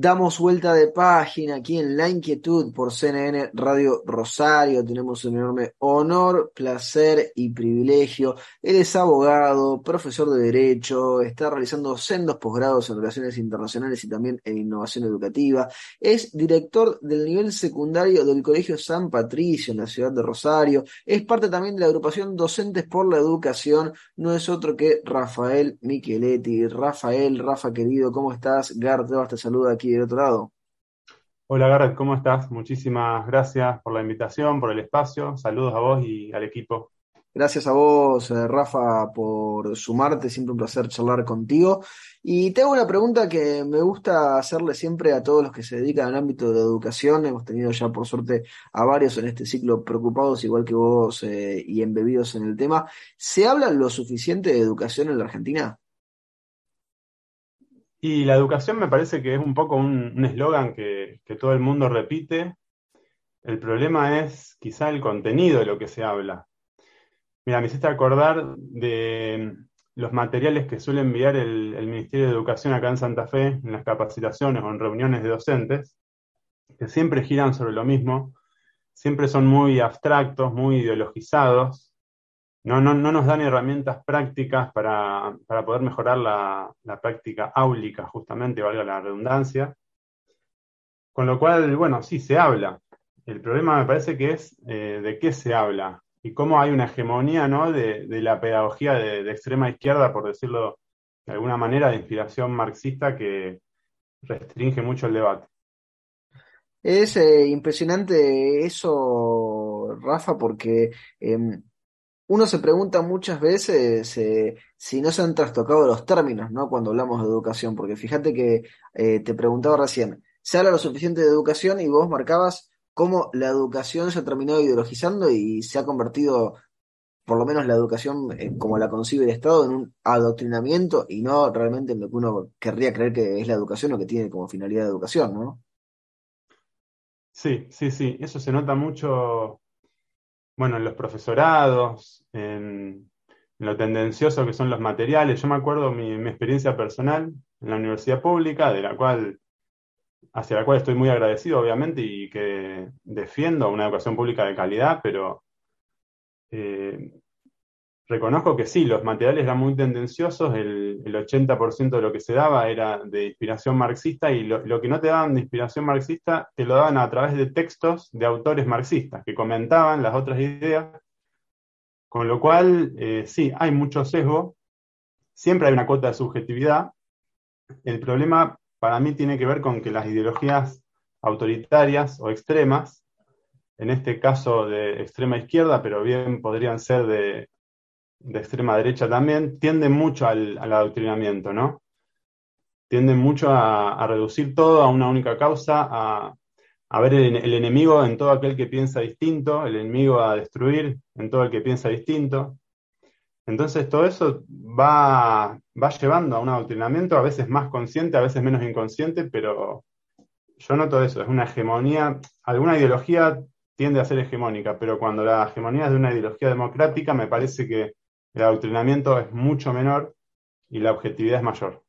Damos vuelta de página aquí en La Inquietud por CNN Radio Rosario. Tenemos un enorme honor, placer y privilegio. Él es abogado, profesor de Derecho, está realizando sendos posgrados en Relaciones Internacionales y también en Innovación Educativa. Es director del nivel secundario del Colegio San Patricio en la ciudad de Rosario. Es parte también de la agrupación Docentes por la Educación. No es otro que Rafael Micheletti. Rafael, Rafa querido, ¿cómo estás? Garth, te saluda aquí del otro lado. Hola Garrett, ¿cómo estás? Muchísimas gracias por la invitación, por el espacio. Saludos a vos y al equipo. Gracias a vos, eh, Rafa, por sumarte. Siempre un placer charlar contigo. Y tengo una pregunta que me gusta hacerle siempre a todos los que se dedican al ámbito de la educación. Hemos tenido ya, por suerte, a varios en este ciclo preocupados, igual que vos, eh, y embebidos en el tema. ¿Se habla lo suficiente de educación en la Argentina? Y la educación me parece que es un poco un eslogan que, todo el mundo repite. El problema es quizá el contenido de lo que se habla. Mira, me hiciste acordar de los materiales que suele enviar el, el, Ministerio de Educación acá en Santa Fe, en las capacitaciones o en reuniones de docentes, que siempre giran sobre lo mismo, siempre son muy abstractos, muy ideologizados, no, no, no, nos dan herramientas prácticas para, para poder mejorar la, la, práctica áulica, justamente, valga la redundancia. Con lo cual, bueno, sí, se habla. El problema me parece que es eh, de qué se habla y cómo hay una hegemonía ¿no? de, de la pedagogía de, extrema izquierda, por decirlo de alguna manera, de inspiración marxista que restringe mucho el debate. Es eh, impresionante eso, Rafa, porque eh, uno se pregunta muchas veces eh, si no se han trastocado los términos, ¿no? Cuando hablamos de educación, porque fíjate que eh, te preguntaba recién, se habla lo suficiente de educación y vos marcabas cómo la educación se ha terminado ideologizando y se ha convertido, por lo menos la educación eh, como la concibe el Estado, en un adoctrinamiento y no realmente en lo que uno querría creer que es la educación o que tiene como finalidad de educación, ¿no? Sí, sí, sí, eso se nota mucho bueno, en los profesorados, en, lo tendencioso que son los materiales. Yo me acuerdo mi, mi, experiencia personal en la universidad pública, de la cual, hacia la cual estoy muy agradecido, obviamente, y que defiendo una educación pública de calidad, pero eh, reconozco que sí, los materiales eran muy tendenciosos, el, el 80% de lo que se daba era de inspiración marxista y lo, lo, que no te daban de inspiración marxista te lo daban a través de textos de autores marxistas que comentaban las otras ideas, con lo cual eh, sí, hay mucho sesgo, siempre hay una cuota de subjetividad, el problema para mí tiene que ver con que las ideologías autoritarias o extremas, en este caso de extrema izquierda, pero bien podrían ser de de extrema derecha también, tienden mucho al, adoctrinamiento, ¿no? Tienden mucho a, reducir todo a una única causa, a, a ver el, el, enemigo en todo aquel que piensa distinto, el enemigo a destruir en todo el que piensa distinto. Entonces todo eso va, va llevando a un adoctrinamiento, a veces más consciente, a veces menos inconsciente, pero yo noto eso, es una hegemonía, alguna ideología tiende a ser hegemónica, pero cuando la hegemonía es de una ideología democrática, me parece que el adoctrinamiento es mucho menor y la objetividad es mayor.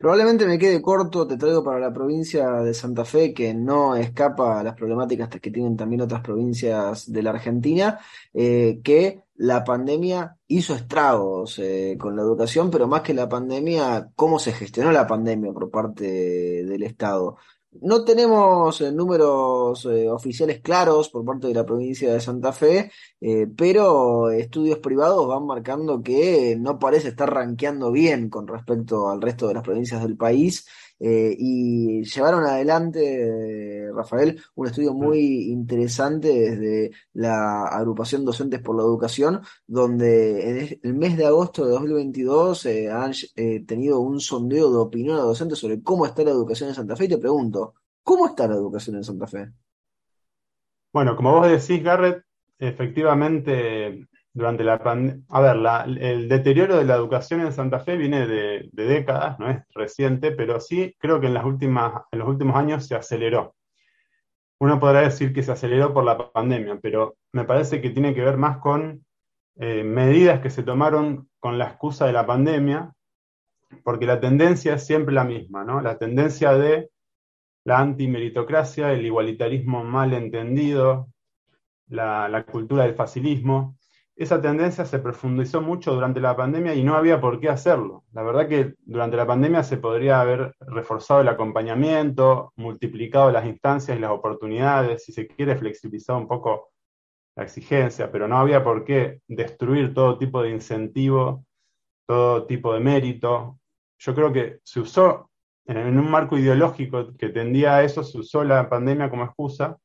Probablemente me quede corto, te traigo para la provincia de Santa Fe, que no escapa a las problemáticas que tienen también otras provincias de la Argentina, eh, que la pandemia hizo estragos eh, con la educación, pero más que la pandemia, cómo se gestionó la pandemia por parte del Estado. No tenemos eh, números eh, oficiales claros por parte de la provincia de Santa Fe, eh, pero estudios privados van marcando que no parece estar rankeando bien con respecto al resto de las provincias del país. Y llevaron adelante, Rafael, un estudio muy interesante desde la agrupación Docentes por la Educación, donde en el mes de agosto de 2022 han tenido un sondeo de opinión a docentes sobre cómo está la educación en Santa Fe. Y te pregunto, ¿Cómo está la educación en Santa Fe? Bueno, como vos decís, Garrett, efectivamente durante la pandemia, a ver, el deterioro de la educación en Santa Fe viene de, décadas, no es reciente, pero sí creo que en, las últimas, en los últimos años se aceleró. Uno podrá decir que se aceleró por la pandemia, pero me parece que tiene que ver más con eh, medidas que se tomaron con la excusa de la pandemia, porque la tendencia es siempre la misma, ¿no? La tendencia de la antimeritocracia, el igualitarismo mal entendido, la cultura del facilismo, esa tendencia se profundizó mucho durante la pandemia y no había por qué hacerlo. La verdad que durante la pandemia se podría haber reforzado el acompañamiento, multiplicado las instancias y las oportunidades, si se quiere, flexibilizado un poco la exigencia, pero no había por qué destruir todo tipo de incentivo, todo tipo de mérito. Yo creo que se usó, en un marco ideológico que tendía a eso, se usó la pandemia como excusa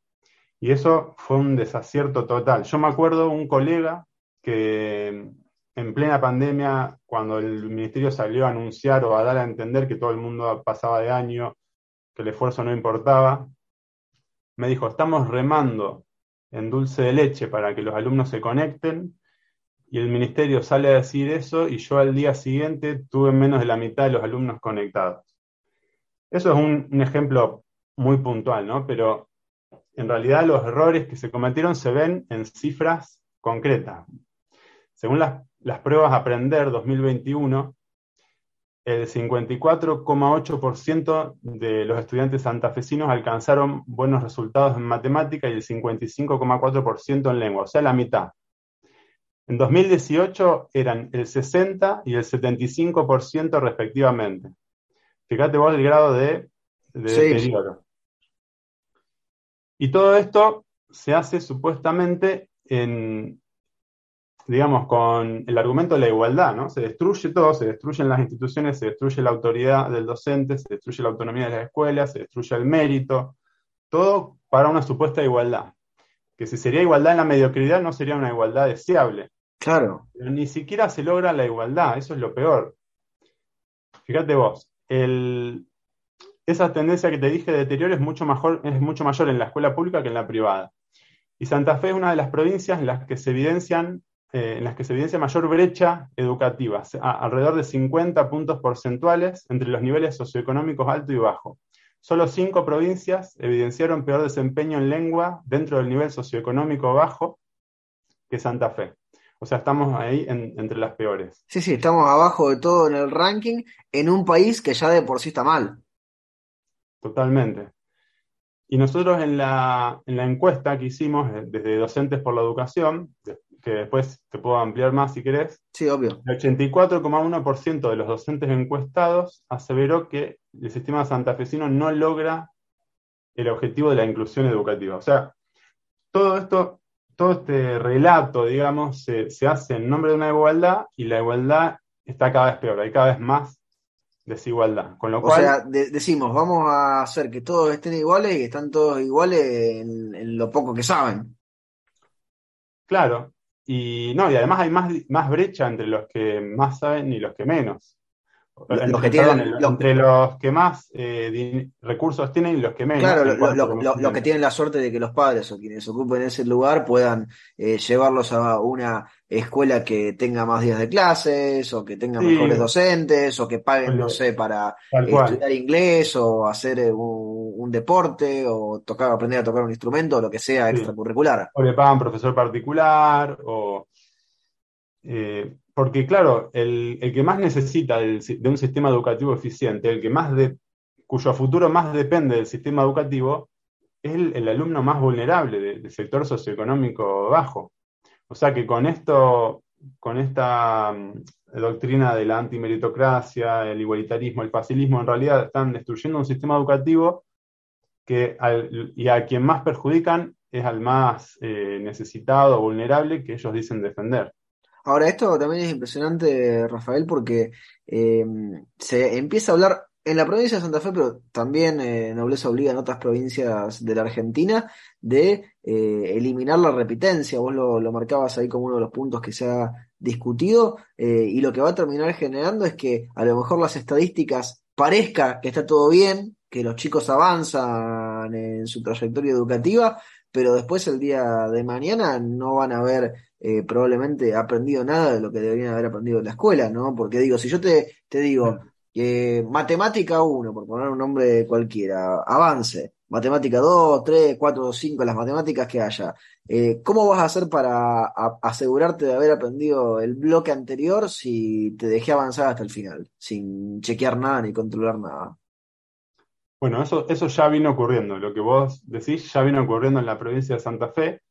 y eso fue un desacierto total. Yo me acuerdo un colega que en plena pandemia, cuando el ministerio salió a anunciar o a dar a entender que todo el mundo pasaba de año, que el esfuerzo no importaba, me dijo, estamos remando en dulce de leche para que los alumnos se conecten, y el ministerio sale a decir eso, y yo al día siguiente tuve menos de la mitad de los alumnos conectados. Eso es un, un ejemplo muy puntual, ¿no? Pero en realidad los errores que se cometieron se ven en cifras concretas, según las, pruebas Aprender 2021, el 54,8% de los estudiantes santafesinos alcanzaron buenos resultados en matemática y el 55,4% en lengua, o sea, la mitad. En 2018 eran el 60 y el 75% respectivamente. Fíjate vos el grado de, deterioro. Y todo esto se hace supuestamente en, digamos, con el argumento de la igualdad, ¿no? Se destruye todo, se destruyen las instituciones, se destruye la autoridad del docente, se destruye la autonomía de las escuelas, se destruye el mérito, todo para una supuesta igualdad. Que si sería igualdad en la mediocridad, no sería una igualdad deseable. Claro. Pero ni siquiera se logra la igualdad, eso es lo peor. Fíjate vos, esa tendencia que te dije de deterioro es mucho, mejor, es mucho mayor en la escuela pública que en la privada. Y Santa Fe es una de las provincias en las que se evidencian eh, en las que se evidencia mayor brecha educativa, alrededor de 50 puntos porcentuales entre los niveles socioeconómicos alto y bajo. Solo cinco provincias evidenciaron peor desempeño en lengua dentro del nivel socioeconómico bajo que Santa Fe. O sea, estamos ahí entre las peores. Sí, sí, estamos abajo de todo en el ranking en un país que ya de por sí está mal. Totalmente. Y nosotros en la, en la encuesta que hicimos eh, desde Docentes por la Educación, que después te puedo ampliar más si querés. Sí, obvio. El 84,1% de los docentes encuestados aseveró que el sistema santafesino no logra el objetivo de la inclusión educativa. O sea, todo esto, todo este relato, digamos, se, hace en nombre de una igualdad y la igualdad está cada vez peor, hay cada vez más desigualdad. Con lo cual, decimos, vamos a hacer que todos estén iguales y que están todos iguales en lo poco que saben. Claro, y no, y además hay más, más brecha entre los que más saben y los que menos. Los que tienen, entre los que más eh, recursos tienen y los que menos. Claro, los que tienen la suerte de que los padres o quienes ocupen ese lugar puedan eh, llevarlos a una escuela que tenga más días de clases o que tenga mejores docentes o que paguen, no sé, para estudiar inglés o hacer eh, un, deporte o tocar, aprender a tocar un instrumento o lo que sea extracurricular. O le pagan profesor particular o... Porque claro, el, que más necesita de un sistema educativo eficiente, el que más de, cuyo futuro más depende del sistema educativo, es el, alumno más vulnerable del sector socioeconómico bajo. O sea que con esto, con esta mm, doctrina de la antimeritocracia, el igualitarismo, el facilismo, en realidad están destruyendo un sistema educativo que y a quien más perjudican es al más eh, necesitado, vulnerable, que ellos dicen defender. Ahora, esto también es impresionante, Rafael, porque eh, se empieza a hablar en la provincia de Santa Fe, pero también eh, Nobleza obliga en otras provincias de la Argentina, de eh, eliminar la repitencia. Vos lo, lo, marcabas ahí como uno de los puntos que se ha discutido, y lo que va a terminar generando es que a lo mejor las estadísticas parezca que está todo bien, que los chicos avanzan en su trayectoria educativa, pero después el día de mañana no van a ver eh, probablemente aprendido nada de lo que deberían haber aprendido en la escuela, ¿no? Porque digo, si yo te, te digo, que matemática 1, por poner un nombre cualquiera, avance, matemática 2, 3, 4, 5, las matemáticas que haya, eh, ¿cómo vas a hacer para asegurarte de haber aprendido el bloque anterior si te dejé avanzar hasta el final, sin chequear nada ni controlar nada? Bueno, eso, eso ya vino ocurriendo. Lo que vos decís ya vino ocurriendo en la provincia de Santa Fe.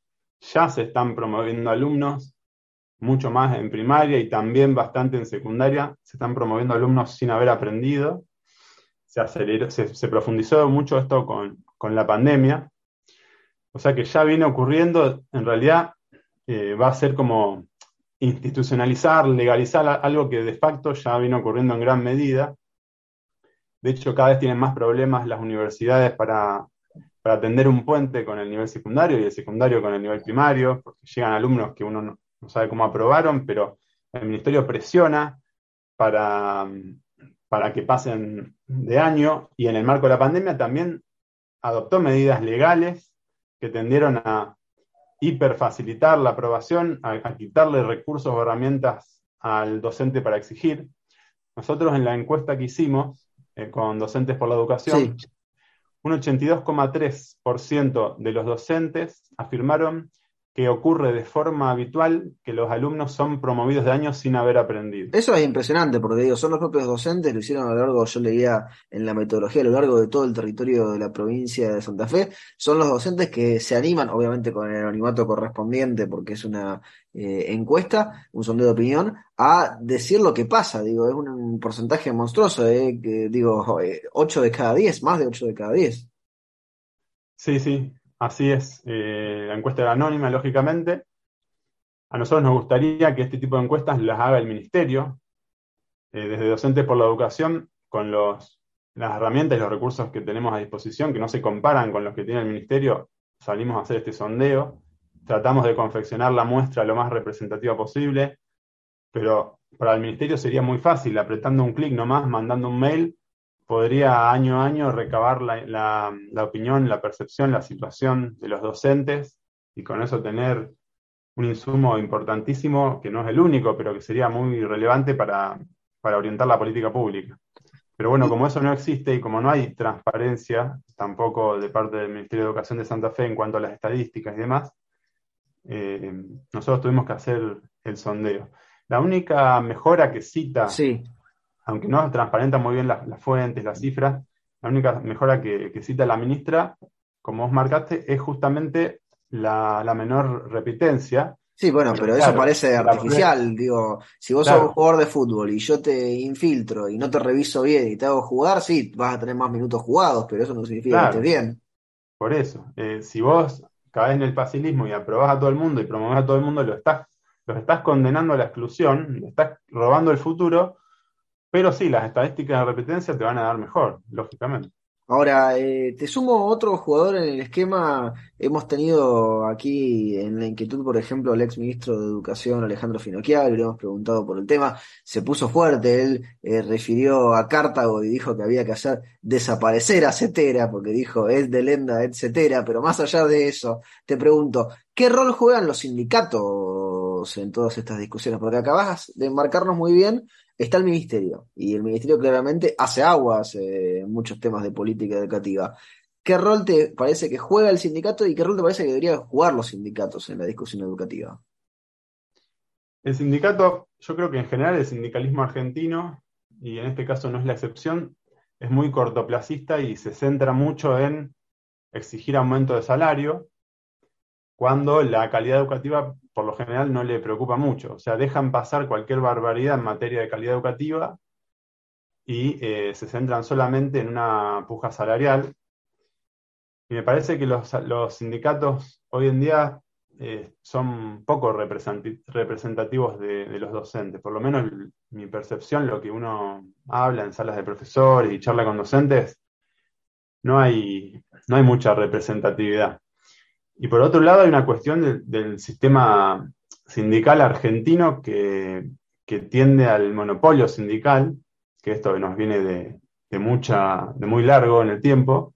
Ya se están promoviendo alumnos, mucho más en primaria y también bastante en secundaria. Se están promoviendo alumnos sin haber aprendido. Se, aceleró, se, profundizó mucho esto con, con, la pandemia. O sea que ya viene ocurriendo. En realidad eh, va a ser como institucionalizar, legalizar algo que de facto ya vino ocurriendo en gran medida de hecho, cada vez tienen más problemas las universidades para, para atender un puente con el nivel secundario y el secundario con el nivel primario, porque llegan alumnos que uno no, sabe cómo aprobaron, pero el ministerio presiona para, para que pasen de año y en el marco de la pandemia también adoptó medidas legales que tendieron a hiperfacilitar la aprobación, a, a, quitarle recursos o herramientas al docente para exigir. Nosotros en la encuesta que hicimos eh, con docentes por la educación, un 82,3% de los docentes afirmaron que ocurre de forma habitual que los alumnos son promovidos de años sin haber aprendido. Eso es impresionante, porque digo, son los propios docentes, lo hicieron a lo largo, yo leía en la metodología, a lo largo de todo el territorio de la provincia de Santa Fe, son los docentes que se animan, obviamente con el anonimato correspondiente, porque es una eh, encuesta, un sondeo de opinión, a decir lo que pasa, digo, es un, porcentaje monstruoso, eh, que, digo, 8 de cada 10, más de 8 de cada 10. Sí, sí, Así es, eh, la encuesta era anónima, lógicamente. A nosotros nos gustaría que este tipo de encuestas las haga el Ministerio, eh, desde Docentes por la Educación, con los, las herramientas y los recursos que tenemos a disposición, que no se comparan con los que tiene el Ministerio, salimos a hacer este sondeo, tratamos de confeccionar la muestra lo más representativa posible, pero para el Ministerio sería muy fácil, apretando un clic nomás, mandando un mail, podría año a año recabar la, opinión, la percepción, la situación de los docentes y con eso tener un insumo importantísimo, que no es el único, pero que sería muy relevante para, orientar la política pública. Pero bueno, como eso no existe y como no hay transparencia tampoco de parte del Ministerio de Educación de Santa Fe en cuanto a las estadísticas y demás, eh, nosotros tuvimos que hacer el sondeo. La única mejora que cita sí aunque no transparenta muy bien las, fuentes, las cifras, la única mejora que, cita la ministra, como vos marcaste, es justamente la, menor repitencia. Sí, bueno, pero eso parece artificial. Digo, si vos sos un jugador de fútbol y yo te infiltro y no te reviso bien y te hago jugar, sí, vas a tener más minutos jugados, pero eso no significa que estés bien. Por eso, eh, si vos caes en el facilismo y aprobás a todo el mundo y promovés a todo el mundo, lo estás, los estás condenando a la exclusión, le estás robando el futuro pero sí, las estadísticas de repitencia te van a dar mejor, lógicamente. Ahora, eh, te sumo otro jugador en el esquema. Hemos tenido aquí en la inquietud, por ejemplo, al ex ministro de Educación, Alejandro Finocchiaro, le hemos preguntado por el tema. Se puso fuerte, él eh, refirió a Cartago y dijo que había que hacer desaparecer a Cetera, porque dijo es de lenda, etcétera. Pero más allá de eso, te pregunto, ¿qué rol juegan los sindicatos en todas estas discusiones? Porque acabas de marcarnos muy bien está el ministerio, y el ministerio claramente hace aguas en muchos temas de política educativa. ¿Qué rol te parece que juega el sindicato y qué rol te parece que deberían jugar los sindicatos en la discusión educativa? El sindicato, yo creo que en general el sindicalismo argentino, y en este caso no es la excepción, es muy cortoplacista y se centra mucho en exigir aumento de salario, cuando la calidad educativa por lo general no le preocupa mucho. O sea, dejan pasar cualquier barbaridad en materia de calidad educativa y eh, se centran solamente en una puja salarial. Y me parece que los, sindicatos hoy en día eh, son poco representativos de, los docentes. Por lo menos mi percepción, lo que uno habla en salas de profesores y charla con docentes, no hay, no hay mucha representatividad. Y por otro lado hay una cuestión del sistema sindical argentino que, tiende al monopolio sindical, que esto nos viene de, mucha, de muy largo en el tiempo,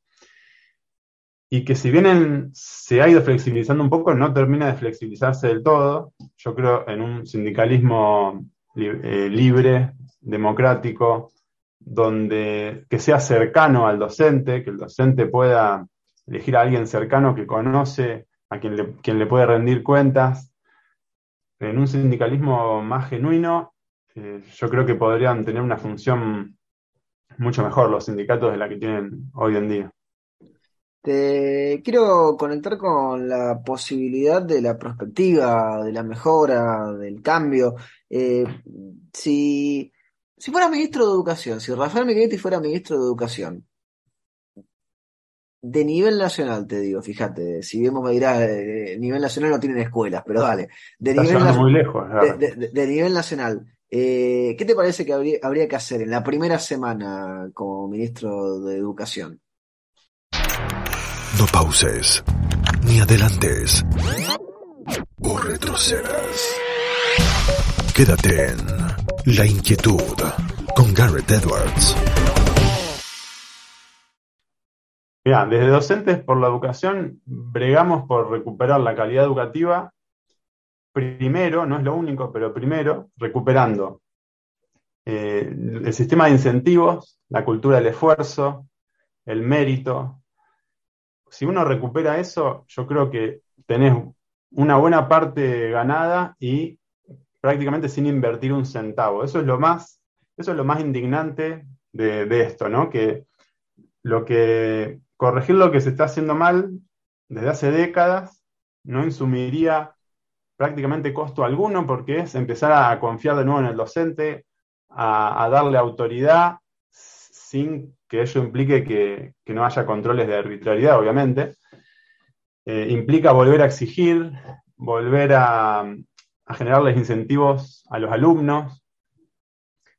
y que si bien se ha ido flexibilizando un poco, no termina de flexibilizarse del todo. Yo creo en un sindicalismo eh, libre, democrático, donde que sea cercano al docente, que el docente pueda elegir a alguien cercano que conoce, a quien le, quien le puede rendir cuentas. En un sindicalismo más genuino, eh, yo creo que podrían tener una función mucho mejor los sindicatos de la que tienen hoy en día. Te quiero conectar con la posibilidad de la perspectiva, de la mejora, del cambio. Eh, si, si fuera ministro de Educación, si Rafael Michetti fuera ministro de Educación, de nivel nacional, te digo, fíjate, si vemos me dirás, de nivel nacional no tienen escuelas, pero dale, de nivel, muy lejos, de, nivel nacional, eh, ¿qué te parece que habría, habría que hacer en la primera semana como ministro de Educación? No pauses, ni adelantes, o retrocedas. Quédate en La Inquietud con Garrett Edwards. Mira, desde Docentes por la Educación bregamos por recuperar la calidad educativa, primero, no es lo único, pero primero, recuperando eh, el sistema de incentivos, la cultura del esfuerzo, el mérito, si uno recupera eso, yo creo que tenés una buena parte ganada y prácticamente sin invertir un centavo. Eso es lo más, eso es lo más indignante de, esto, ¿no? Que lo que corregir lo que se está haciendo mal desde hace décadas no insumiría prácticamente costo alguno porque es empezar a confiar de nuevo en el docente, a darle autoridad sin que ello implique que, no haya controles de arbitrariedad, obviamente. Eh, implica volver a exigir, volver a, generarles incentivos a los alumnos.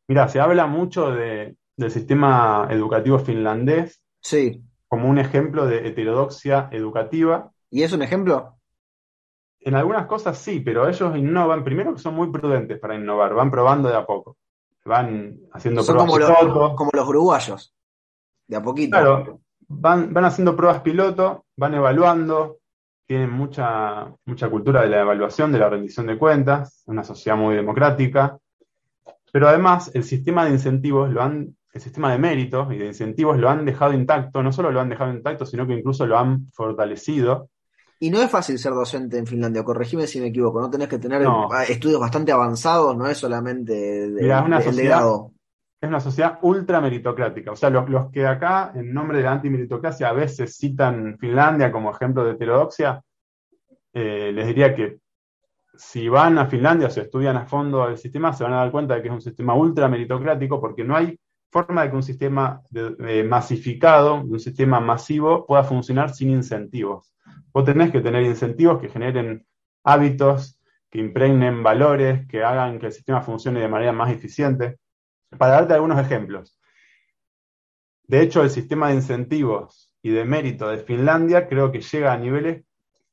Mira, se habla mucho del sistema educativo finlandés sí. Como un ejemplo de heterodoxia educativa. ¿Y es un ejemplo? En algunas cosas sí, pero ellos innovan, primero que son muy prudentes para innovar, van probando de a poco. Van haciendo pruebas como como los uruguayos de a poquito. Claro, van, van haciendo pruebas piloto, van evaluando, tienen mucha, mucha cultura de la evaluación, de la rendición de cuentas, una sociedad muy democrática, pero además el sistema de incentivos lo han, el sistema de méritos y de incentivos lo han dejado intacto, no solo lo han dejado intacto, sino que incluso lo han fortalecido. Y no es fácil ser docente en Finlandia, corregime si me equivoco, no tenés que tener estudios bastante avanzados, no es solamente de, una sociedad, es una sociedad ultra meritocrática. O sea, los, que acá, en nombre de la antimeritocracia, a veces citan Finlandia como ejemplo de heterodoxia, eh, les diría que si van a Finlandia o se estudian a fondo el sistema, se van a dar cuenta de que es un sistema ultra meritocrático porque no hay forma de que un sistema masificado, un sistema masivo, pueda funcionar sin incentivos. Vos tenés que tener incentivos que generen hábitos, que impregnen valores, que hagan que el sistema funcione de manera más eficiente. Para darte algunos ejemplos. De hecho, el sistema de incentivos y de mérito de Finlandia creo que llega a niveles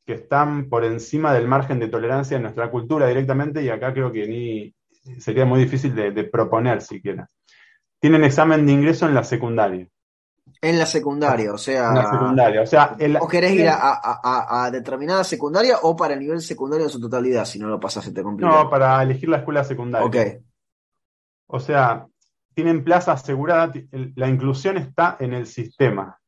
que están por encima del margen de tolerancia en nuestra cultura directamente y acá creo que ni sería muy difícil de, proponer siquiera. Tienen examen de ingreso en la secundaria. En la secundaria, o sea. En la secundaria, o sea. ¿O querés ir a, determinada secundaria o para el nivel secundario en su totalidad? Si no lo pasas, se te complica. No, para elegir la escuela secundaria. Ok. O sea, tienen plaza asegurada, la inclusión está en el sistema.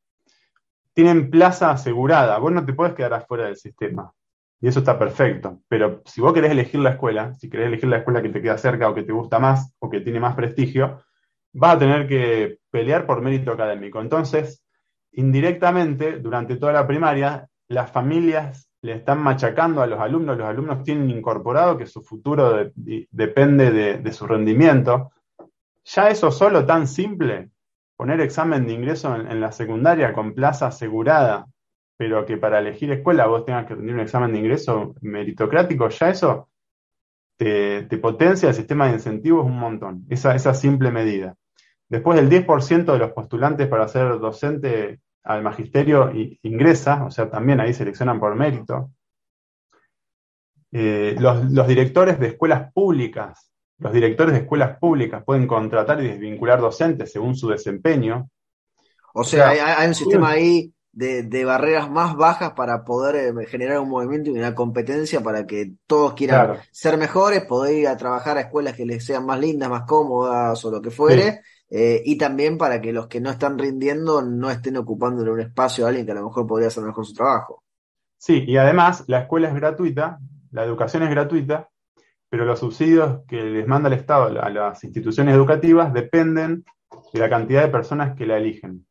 Tienen plaza asegurada, vos no te puedes quedar afuera del sistema. Y eso está perfecto. Pero si vos querés elegir la escuela, si querés elegir la escuela que te queda cerca o que te gusta más o que tiene más prestigio, vas a tener que pelear por mérito académico. Entonces, indirectamente, durante toda la primaria, las familias le están machacando a los alumnos, los alumnos tienen incorporado que su futuro depende de, su rendimiento. Ya eso solo tan simple, poner examen de ingreso en, la secundaria con plaza asegurada, pero que para elegir escuela vos tengas que rendir un examen de ingreso meritocrático, ya eso te, potencia el sistema de incentivos un montón, esa, esa simple medida. Después del 10% de los postulantes para ser docente al magisterio ingresa, o sea, también ahí seleccionan por mérito. Eh, los, directores de escuelas públicas, los directores de escuelas públicas pueden contratar y desvincular docentes según su desempeño. O sea, hay, un sistema ahí de, barreras más bajas para poder eh, generar un movimiento y una competencia para que todos quieran ser mejores, poder ir a trabajar a escuelas que les sean más lindas, más cómodas o lo que fuere. Eh, y también para que los que no están rindiendo no estén ocupando un espacio a alguien que a lo mejor podría hacer mejor su trabajo. Sí, y además la escuela es gratuita, la educación es gratuita, pero los subsidios que les manda el Estado a las instituciones educativas dependen de la cantidad de personas que la eligen,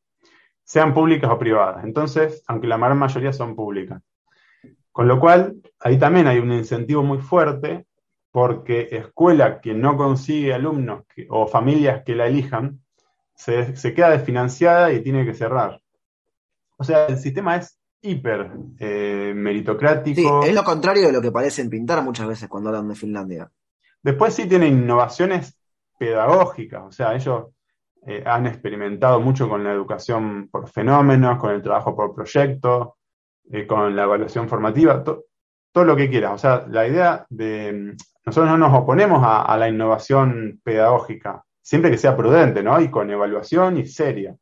sean públicas o privadas. Entonces, aunque la gran mayoría son públicas. Con lo cual, ahí también hay un incentivo muy fuerte porque escuela que no consigue alumnos o familias que la elijan, se, queda desfinanciada y tiene que cerrar. O sea, el sistema es hiper eh, meritocrático. Sí, es lo contrario de lo que parecen pintar muchas veces cuando hablan de Finlandia. Después sí tiene innovaciones pedagógicas, o sea, ellos eh, han experimentado mucho con la educación por fenómenos, con el trabajo por proyectos, eh, con la evaluación formativa, todo lo que quieras. O sea, la idea de nosotros no nos oponemos a, la innovación pedagógica, siempre que sea prudente, ¿no? Y con evaluación y seria.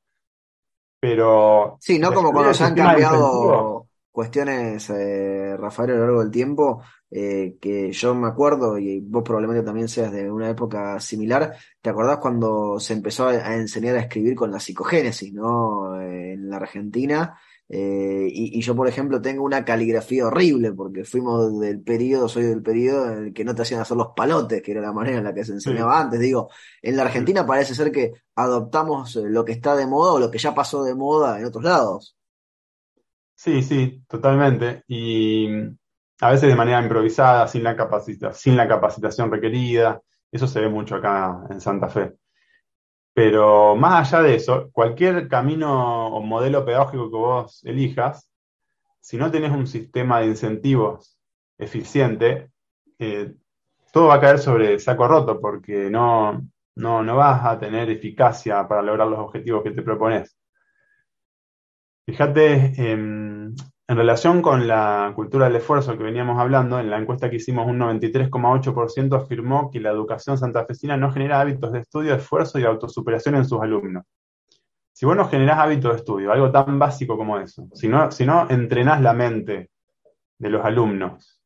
Pero. Sí, no como cuando se han cambiado cuestiones, eh, Rafael, a lo largo del tiempo, eh, que yo me acuerdo, y vos probablemente también seas de una época similar, ¿te acordás cuando se empezó a, enseñar a escribir con la psicogénesis, ¿no? Eh, en la Argentina, eh, y, yo, por ejemplo, tengo una caligrafía horrible porque fuimos del periodo, soy del periodo en el que no te hacían hacer los palotes, que era la manera en la que se enseñaba antes. Digo, en la Argentina parece ser que adoptamos eh, lo que está de moda o lo que ya pasó de moda en otros lados. Sí, sí, totalmente. Y a veces de manera improvisada, sin la, sin la capacitación requerida. Eso se ve mucho acá en Santa Fe. Pero más allá de eso, cualquier camino o modelo pedagógico que vos elijas, si no tenés un sistema de incentivos eficiente, eh, todo va a caer sobre saco roto porque no, no, no vas a tener eficacia para lograr los objetivos que te propones. Fíjate, em, en relación con la cultura del esfuerzo que veníamos hablando, en la encuesta que hicimos un 93,8% afirmó que la educación santafesina no genera hábitos de estudio, esfuerzo y autosuperación en sus alumnos. Si vos no generás hábitos de estudio, algo tan básico como eso, si no, si no entrenás la mente de los alumnos,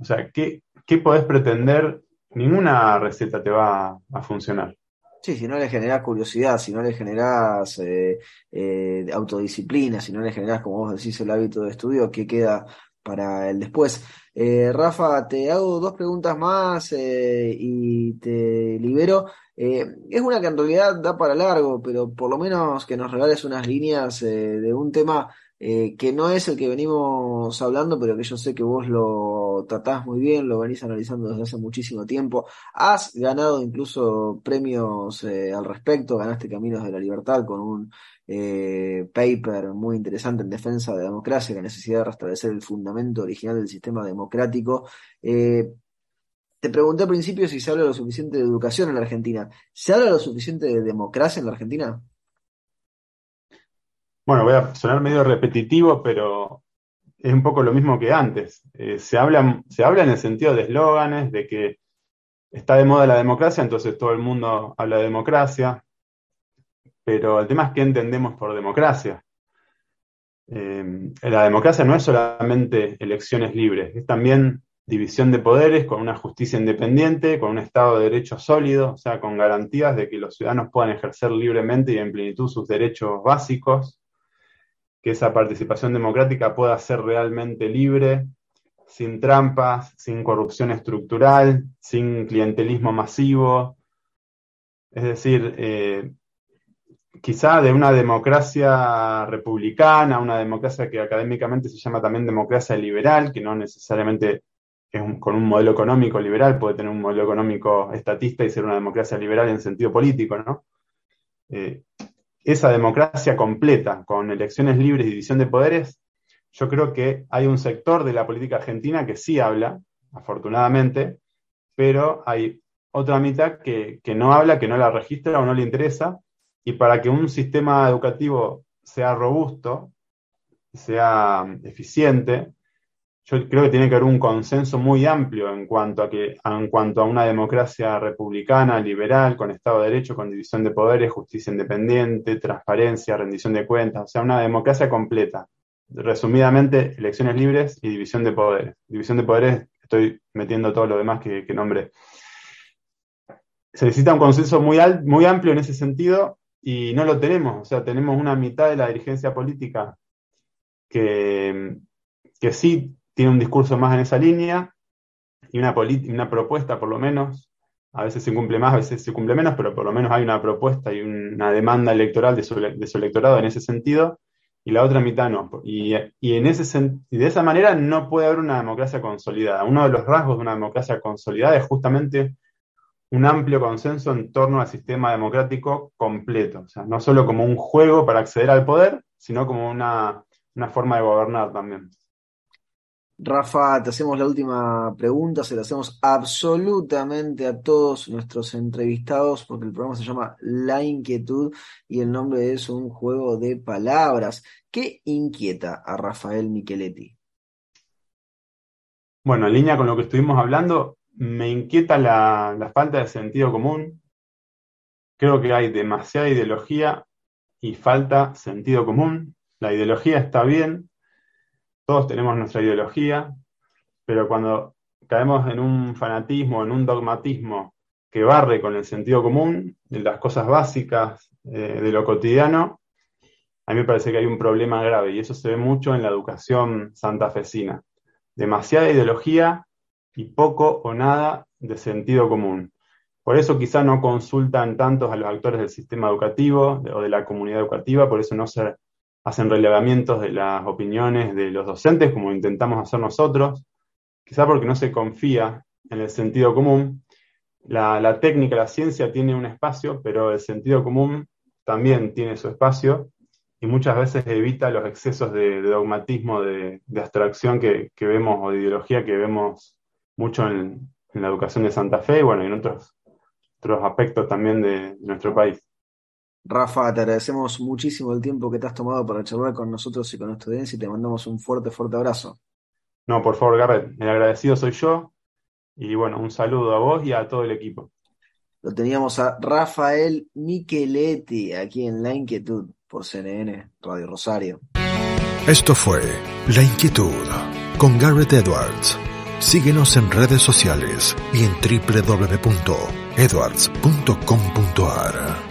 o sea, ¿qué, qué podés pretender? Ninguna receta te va a funcionar. Sí, si no le generás curiosidad, si no le generás eh, eh, autodisciplina, si no le generás, como vos decís, el hábito de estudio, ¿qué queda para el después? Eh, Rafa, te hago dos preguntas más y te libero. es una que en realidad da para largo, pero por lo menos que nos regales unas líneas de un tema eh, que no es el que venimos hablando, pero que yo sé que vos lo tratás muy bien, lo venís analizando desde hace muchísimo tiempo. Has ganado incluso premios eh, al respecto, ganaste Caminos de la Libertad con un eh, paper muy interesante en defensa de la democracia, la necesidad de restablecer el fundamento original del sistema democrático. te pregunté al principio si se habla lo suficiente de educación en la Argentina. ¿Se habla lo suficiente de democracia en la Argentina? Bueno, voy a sonar medio repetitivo, pero es un poco lo mismo que antes. Eh, se, habla, se habla en el sentido de eslóganes, de que está de moda la democracia, entonces todo el mundo habla de democracia, pero el tema es qué entendemos por democracia. Eh, la democracia no es solamente elecciones libres, es también división de poderes con una justicia independiente, con un Estado de Derecho sólido, o sea, con garantías de que los ciudadanos puedan ejercer libremente y en plenitud sus derechos básicos que esa participación democrática pueda ser realmente libre, sin trampas, sin corrupción estructural, sin clientelismo masivo. Es decir, eh, quizá de una democracia republicana, una democracia que académicamente se llama también democracia liberal, que no necesariamente es con un modelo económico liberal, puede tener un modelo económico estatista y ser una democracia liberal en sentido político, ¿no? Eh, esa democracia completa, con elecciones libres y división de poderes, yo creo que hay un sector de la política argentina que sí habla, afortunadamente, pero hay otra mitad que, no habla, que no la registra o no le interesa, y para que un sistema educativo sea robusto, sea eficiente, yo creo que tiene que haber un consenso muy amplio en cuanto a que, en cuanto a una democracia republicana, liberal, con Estado de Derecho, con división de poderes, justicia independiente, transparencia, rendición de cuentas, o sea, una democracia completa. Resumidamente, elecciones libres y división de poderes. División de poderes, estoy metiendo todo lo demás que, que nombré. Se necesita un consenso muy, muy amplio en ese sentido y no lo tenemos. O sea, tenemos una mitad de la dirigencia política que, que sí tiene un discurso más en esa línea y una, una propuesta por lo menos. A veces se cumple más, a veces se cumple menos, pero por lo menos hay una propuesta y una demanda electoral de su, de su electorado en ese sentido, y la otra mitad no. Y, y en ese, y de esa manera no puede haber una democracia consolidada. Uno de los rasgos de una democracia consolidada es justamente un amplio consenso en torno al sistema democrático completo. O sea, no solo como un juego para acceder al poder, sino como una, una forma de gobernar también. Rafa, te hacemos la última pregunta, se la hacemos absolutamente a todos nuestros entrevistados, porque el programa se llama La Inquietud y el nombre es un juego de palabras. ¿Qué inquieta a Rafael Micheletti? Bueno, en línea con lo que estuvimos hablando, me inquieta la, la falta de sentido común. Creo que hay demasiada ideología y falta sentido común. La ideología está bien, todos tenemos nuestra ideología, pero cuando caemos en un fanatismo, en un dogmatismo que barre con el sentido común, de las cosas básicas, eh, de lo cotidiano, a mí me parece que hay un problema grave y eso se ve mucho en la educación santafesina. Demasiada ideología y poco o nada de sentido común. Por eso quizá no consultan tantos a los actores del sistema educativo o de la comunidad educativa, por eso no se hacen relevamientos de las opiniones de los docentes, como intentamos hacer nosotros, quizá porque no se confía en el sentido común. La, técnica, la ciencia tiene un espacio, pero el sentido común también tiene su espacio y muchas veces evita los excesos de, dogmatismo, de, abstracción que, vemos o de ideología que vemos mucho en, la educación de Santa Fe y bueno, en otros, otros aspectos también de nuestro país. Rafa, te agradecemos muchísimo el tiempo que te has tomado para charlar con nosotros y con nuestra audiencia y te mandamos un fuerte, fuerte abrazo. No, por favor, Garrett, el agradecido soy yo y bueno, un saludo a vos y a todo el equipo. Lo teníamos a Rafael Micheletti aquí en La Inquietud por CNN Radio Rosario. Esto fue La Inquietud con Garrett Edwards. Síguenos en redes sociales y en www.edwards.com.ar.